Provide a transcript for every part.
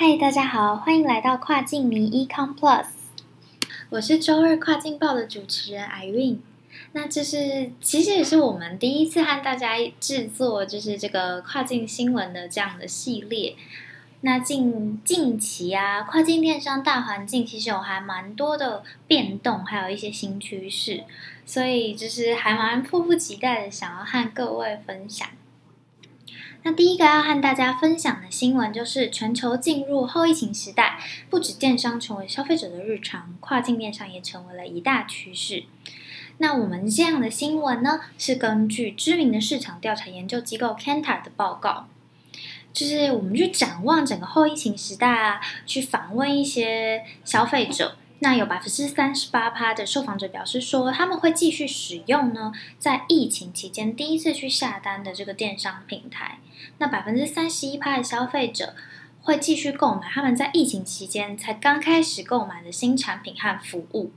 嗨，大家好，欢迎来到跨境迷 Econ Plus，我是周二跨境报的主持人 Irene。那这是其实也是我们第一次和大家制作，就是这个跨境新闻的这样的系列。那近近期啊，跨境电商大环境其实有还蛮多的变动，还有一些新趋势，所以就是还蛮迫不及待的想要和各位分享。那第一个要和大家分享的新闻就是全球进入后疫情时代，不止电商成为消费者的日常，跨境电商也成为了一大趋势。那我们这样的新闻呢，是根据知名的市场调查研究机构 Kantar 的报告。就是我们去展望整个后疫情时代啊，去访问一些消费者，那有百分之三十八趴的受访者表示说，他们会继续使用呢，在疫情期间第一次去下单的这个电商平台。那百分之三十一趴的消费者会继续购买他们在疫情期间才刚开始购买的新产品和服务。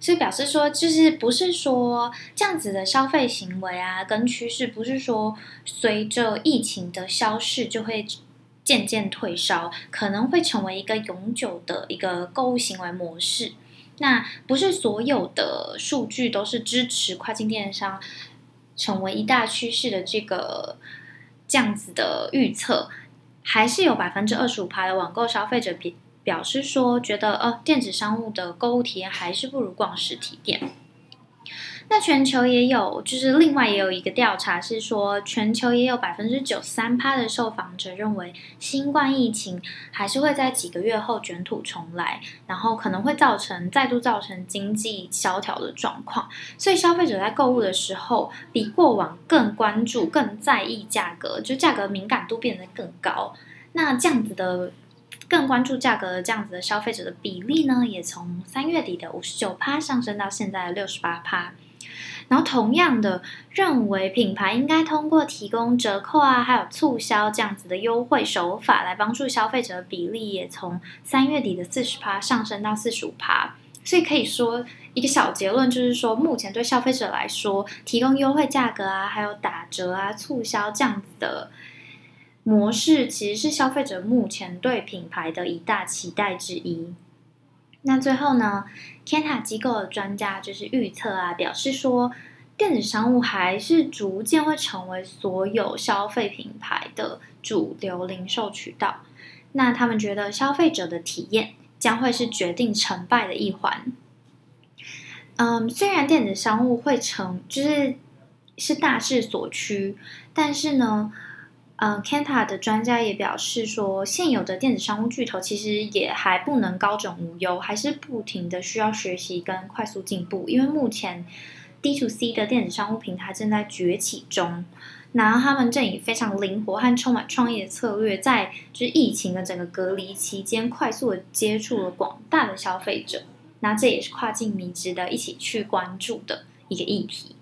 所以表示说，就是不是说这样子的消费行为啊，跟趋势不是说随着疫情的消逝就会渐渐退烧，可能会成为一个永久的一个购物行为模式。那不是所有的数据都是支持跨境电商成为一大趋势的这个这样子的预测，还是有百分之二十五趴的网购消费者比。表示说，觉得呃，电子商务的购物体验还是不如逛实体店。那全球也有，就是另外也有一个调查是说，全球也有百分之九三趴的受访者认为，新冠疫情还是会在几个月后卷土重来，然后可能会造成再度造成经济萧条的状况。所以消费者在购物的时候，比过往更关注、更在意价格，就价格敏感度变得更高。那这样子的。更关注价格的这样子的消费者的比例呢，也从三月底的五十九趴上升到现在的六十八趴。然后同样的，认为品牌应该通过提供折扣啊，还有促销这样子的优惠手法来帮助消费者的比例，也从三月底的四十趴上升到四十五趴。所以可以说一个小结论就是说，目前对消费者来说，提供优惠价格啊，还有打折啊、促销这样子的。模式其实是消费者目前对品牌的一大期待之一。那最后呢，Kanta 机构的专家就是预测啊，表示说，电子商务还是逐渐会成为所有消费品牌的主流零售渠道。那他们觉得消费者的体验将会是决定成败的一环。嗯，虽然电子商务会成就是是大势所趋，但是呢。嗯，Kanta 的专家也表示说，现有的电子商务巨头其实也还不能高枕无忧，还是不停的需要学习跟快速进步。因为目前 D to C 的电子商务平台正在崛起中，然后他们正以非常灵活和充满创意的策略，在就是疫情的整个隔离期间，快速的接触了广大的消费者。那这也是跨境迷值得一起去关注的一个议题。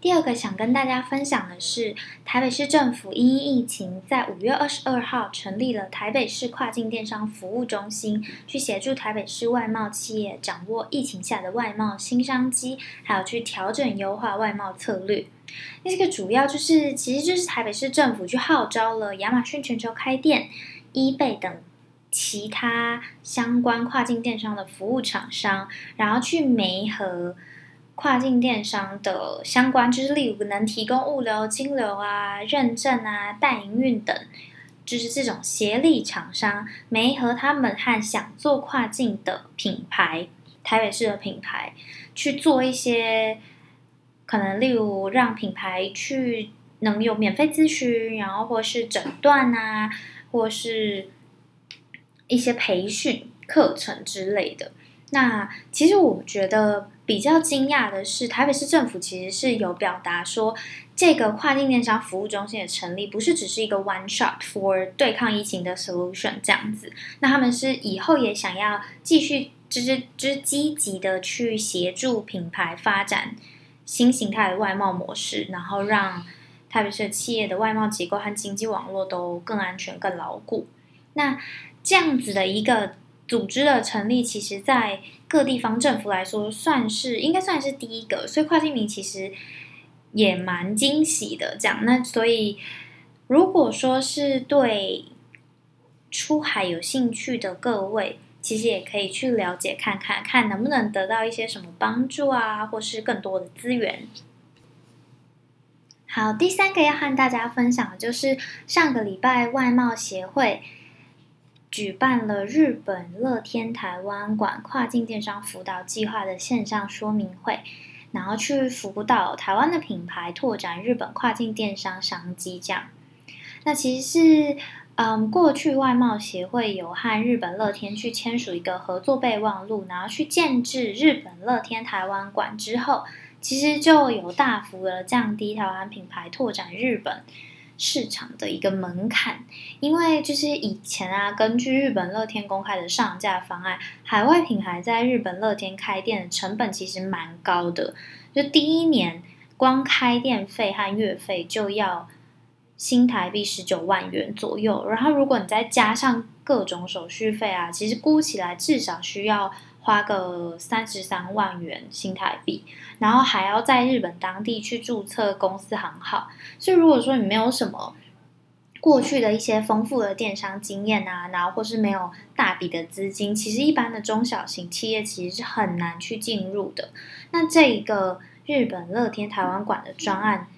第二个想跟大家分享的是，台北市政府因疫情，在五月二十二号成立了台北市跨境电商服务中心，去协助台北市外贸企业掌握疫情下的外贸新商机，还有去调整优化外贸策略。那这个主要就是，其实就是台北市政府去号召了亚马逊全球开店、eBay 等其他相关跨境电商的服务厂商，然后去媒合。跨境电商的相关，就是例如能提供物流、金流啊、认证啊、代营运等，就是这种协力厂商，没和他们和想做跨境的品牌，台北市的品牌去做一些，可能例如让品牌去能有免费咨询，然后或是诊断啊，或是一些培训课程之类的。那其实我觉得。比较惊讶的是，台北市政府其实是有表达说，这个跨境电商服务中心的成立不是只是一个 one shot for 对抗疫情的 solution 这样子。那他们是以后也想要继续，就是就是积极的去协助品牌发展新形态的外贸模式，然后让台北市企业的外贸结构和经济网络都更安全、更牢固。那这样子的一个。组织的成立，其实，在各地方政府来说，算是应该算是第一个，所以跨境民其实也蛮惊喜的。这样，那所以，如果说是对出海有兴趣的各位，其实也可以去了解看看，看能不能得到一些什么帮助啊，或是更多的资源。好，第三个要和大家分享的就是上个礼拜外贸协会举办了日本乐天台湾馆跨境电商辅导计划的线上说明会，然后去辅导台湾的品牌拓展日本跨境电商商机。这样，那其实是嗯，过去外贸协会有和日本乐天去签署一个合作备忘录，然后去建制日本乐天台湾馆之后。其实就有大幅的降低台湾品牌拓展日本市场的一个门槛，因为就是以前啊，根据日本乐天公开的上架方案，海外品牌在日本乐天开店的成本其实蛮高的，就第一年光开店费和月费就要新台币十九万元左右，然后如果你再加上各种手续费啊，其实估起来至少需要。花个三十三万元新台币，然后还要在日本当地去注册公司行号。所以如果说你没有什么过去的一些丰富的电商经验啊，然后或是没有大笔的资金，其实一般的中小型企业其实是很难去进入的。那这一个日本乐天台湾馆的专案，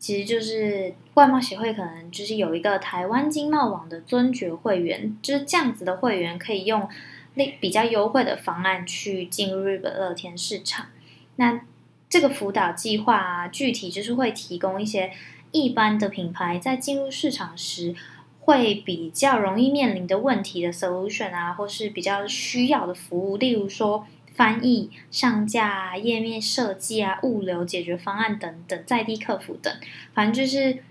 其实就是外贸协会可能就是有一个台湾经贸网的尊爵会员，就是这样子的会员可以用。那比较优惠的方案去进入日本乐天市场，那这个辅导计划啊，具体就是会提供一些一般的品牌在进入市场时会比较容易面临的问题的 solution 啊，或是比较需要的服务，例如说翻译、上架、页面设计啊、物流解决方案等等，在地客服等，反正就是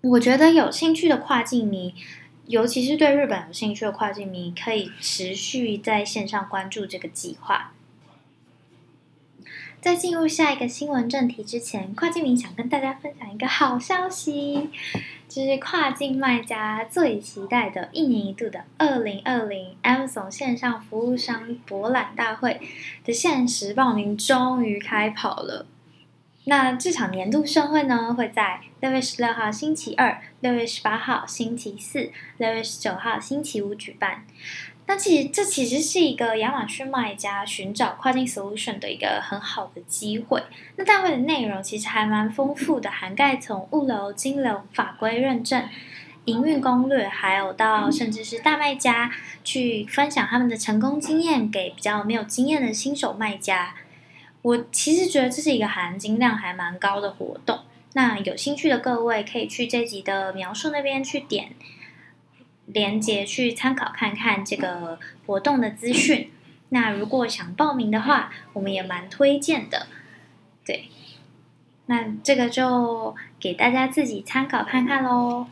我觉得有兴趣的跨境迷。尤其是对日本有兴趣的跨境迷，可以持续在线上关注这个计划。在进入下一个新闻正题之前，跨境迷想跟大家分享一个好消息，就是跨境卖家最期待的一年一度的二零二零 Amazon 线上服务商博览大会的限时报名终于开跑了。那这场年度盛会呢，会在六月十六号星期二、六月十八号星期四、六月十九号星期五举办。那其实这其实是一个亚马逊卖家寻找跨境 solution 的一个很好的机会。那大会的内容其实还蛮丰富的，涵盖从物流、金融、法规认证、营运攻略，还有到甚至是大卖家去分享他们的成功经验给比较没有经验的新手卖家。我其实觉得这是一个含金量还蛮高的活动。那有兴趣的各位可以去这集的描述那边去点连接去参考看看这个活动的资讯。那如果想报名的话，我们也蛮推荐的。对，那这个就给大家自己参考看看喽。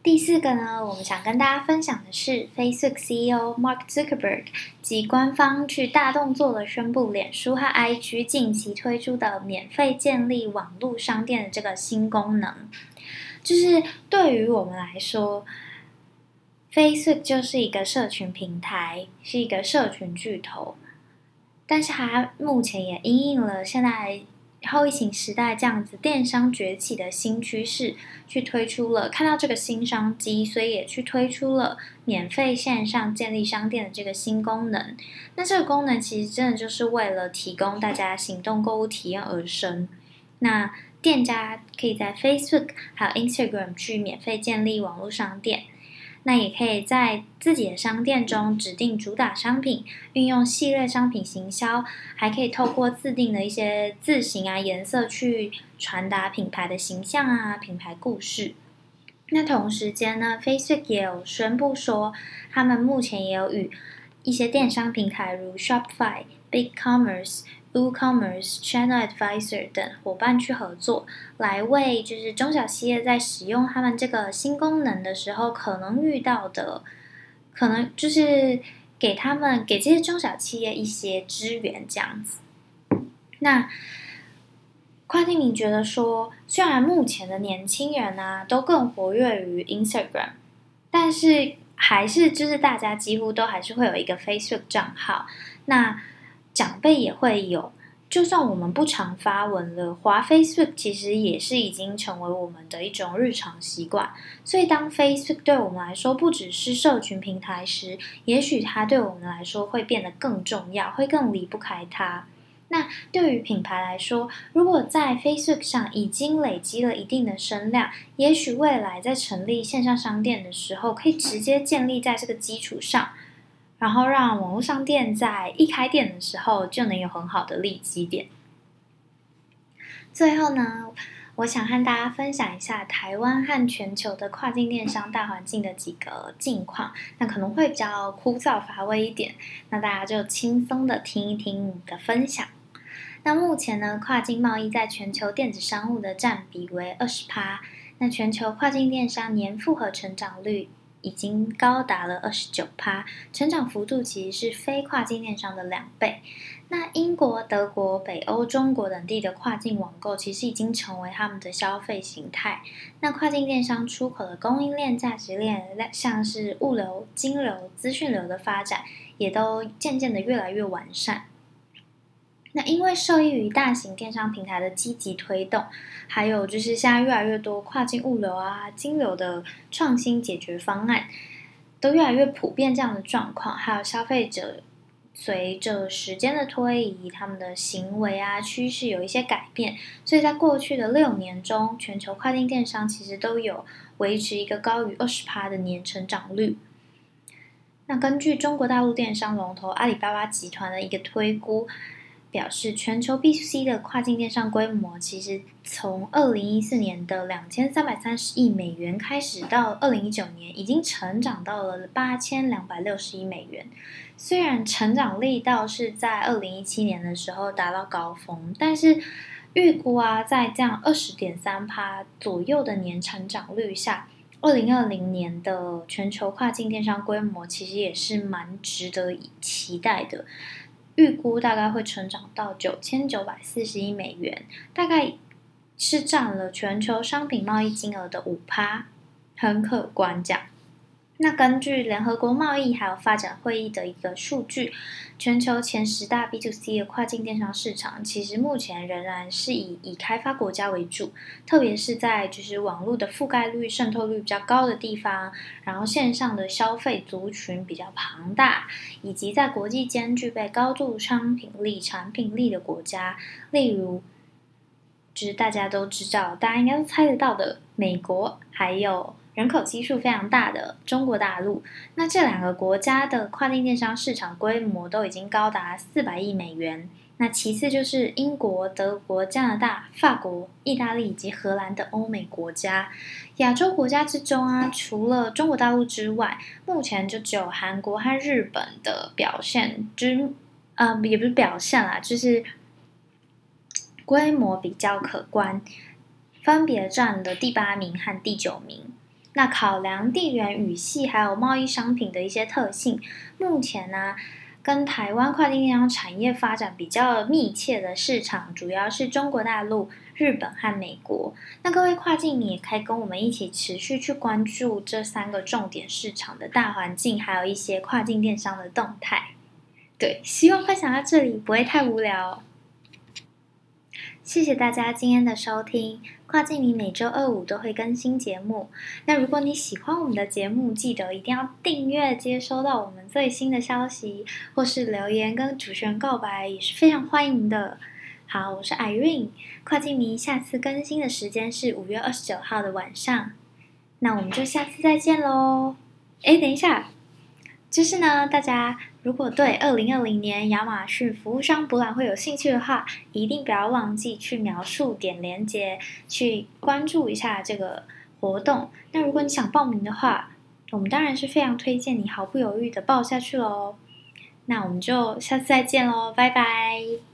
第四个呢，我们想跟大家分享的是，Facebook CEO Mark Zuckerberg 及官方去大动作的宣布，脸书和 IG 近期推出的免费建立网络商店的这个新功能。就是对于我们来说，Facebook 就是一个社群平台，是一个社群巨头，但是它目前也因应了现在。后疫情时代这样子电商崛起的新趋势，去推出了看到这个新商机，所以也去推出了免费线上建立商店的这个新功能。那这个功能其实真的就是为了提供大家行动购物体验而生。那店家可以在 Facebook 还有 Instagram 去免费建立网络商店。那也可以在自己的商店中指定主打商品，运用系列商品行销，还可以透过自定的一些字型啊、颜色去传达品牌的形象啊、品牌故事。那同时间呢，Facebook 也有宣布说，他们目前也有与一些电商平台如 Shopify、BigCommerce。WooCommerce、Channel Advisor 等伙伴去合作，来为就是中小企业在使用他们这个新功能的时候，可能遇到的，可能就是给他们给这些中小企业一些支援这样子。那跨境你觉得说，虽然目前的年轻人啊都更活跃于 Instagram，但是还是就是大家几乎都还是会有一个 Facebook 账号，那。长辈也会有，就算我们不常发文了，滑 Facebook 其实也是已经成为我们的一种日常习惯。所以，当 Facebook 对我们来说不只是社群平台时，也许它对我们来说会变得更重要，会更离不开它。那对于品牌来说，如果在 Facebook 上已经累积了一定的声量，也许未来在成立线上商店的时候，可以直接建立在这个基础上。然后让网络商店在一开店的时候就能有很好的利基点。最后呢，我想和大家分享一下台湾和全球的跨境电商大环境的几个近况。那可能会比较枯燥乏味一点，那大家就轻松的听一听我的分享。那目前呢，跨境贸易在全球电子商务的占比为二十趴。那全球跨境电商年复合成长率。已经高达了二十九趴，成长幅度其实是非跨境电商的两倍。那英国、德国、北欧、中国等地的跨境网购其实已经成为他们的消费形态。那跨境电商出口的供应链、价值链，像是物流、金流、资讯流的发展，也都渐渐的越来越完善。那因为受益于大型电商平台的积极推动，还有就是现在越来越多跨境物流啊、金流的创新解决方案，都越来越普遍这样的状况。还有消费者随着时间的推移，他们的行为啊趋势有一些改变，所以在过去的六年中，全球跨境电商其实都有维持一个高于二十趴的年成长率。那根据中国大陆电商龙头阿里巴巴集团的一个推估。表示，全球 B to C 的跨境电商规模，其实从二零一四年的两千三百三十亿美元开始，到二零一九年，已经成长到了八千两百六十亿美元。虽然成长力道是在二零一七年的时候达到高峰，但是预估啊，在这样二十点三趴左右的年成长率下，二零二零年的全球跨境电商规模，其实也是蛮值得期待的。预估大概会成长到九千九百四十亿美元，大概是占了全球商品贸易金额的五趴，很可观。讲。那根据联合国贸易还有发展会议的一个数据，全球前十大 B to C 的跨境电商市场，其实目前仍然是以以开发国家为主，特别是在就是网络的覆盖率、渗透率比较高的地方，然后线上的消费族群比较庞大，以及在国际间具备高度商品力、产品力的国家，例如，就是大家都知道，大家应该都猜得到的美国，还有。人口基数非常大的中国大陆，那这两个国家的跨境电商市场规模都已经高达四百亿美元。那其次就是英国、德国、加拿大、法国、意大利以及荷兰的欧美国家。亚洲国家之中啊，除了中国大陆之外，目前就只有韩国和日本的表现，就是呃，也不是表现啦，就是规模比较可观，分别占了第八名和第九名。那考量地缘语系还有贸易商品的一些特性，目前呢，跟台湾跨境电商产业发展比较密切的市场，主要是中国大陆、日本和美国。那各位跨境，你也可以跟我们一起持续去关注这三个重点市场的大环境，还有一些跨境电商的动态。对，希望分享到这里不会太无聊。谢谢大家今天的收听。跨境迷每周二五都会更新节目。那如果你喜欢我们的节目，记得一定要订阅，接收到我们最新的消息，或是留言跟主持人告白也是非常欢迎的。好，我是 Irene，跨境迷下次更新的时间是五月二十九号的晚上。那我们就下次再见喽。哎，等一下。就是呢，大家如果对二零二零年亚马逊服务商博览会有兴趣的话，一定不要忘记去描述点连接，去关注一下这个活动。那如果你想报名的话，我们当然是非常推荐你毫不犹豫的报下去喽。那我们就下次再见喽，拜拜。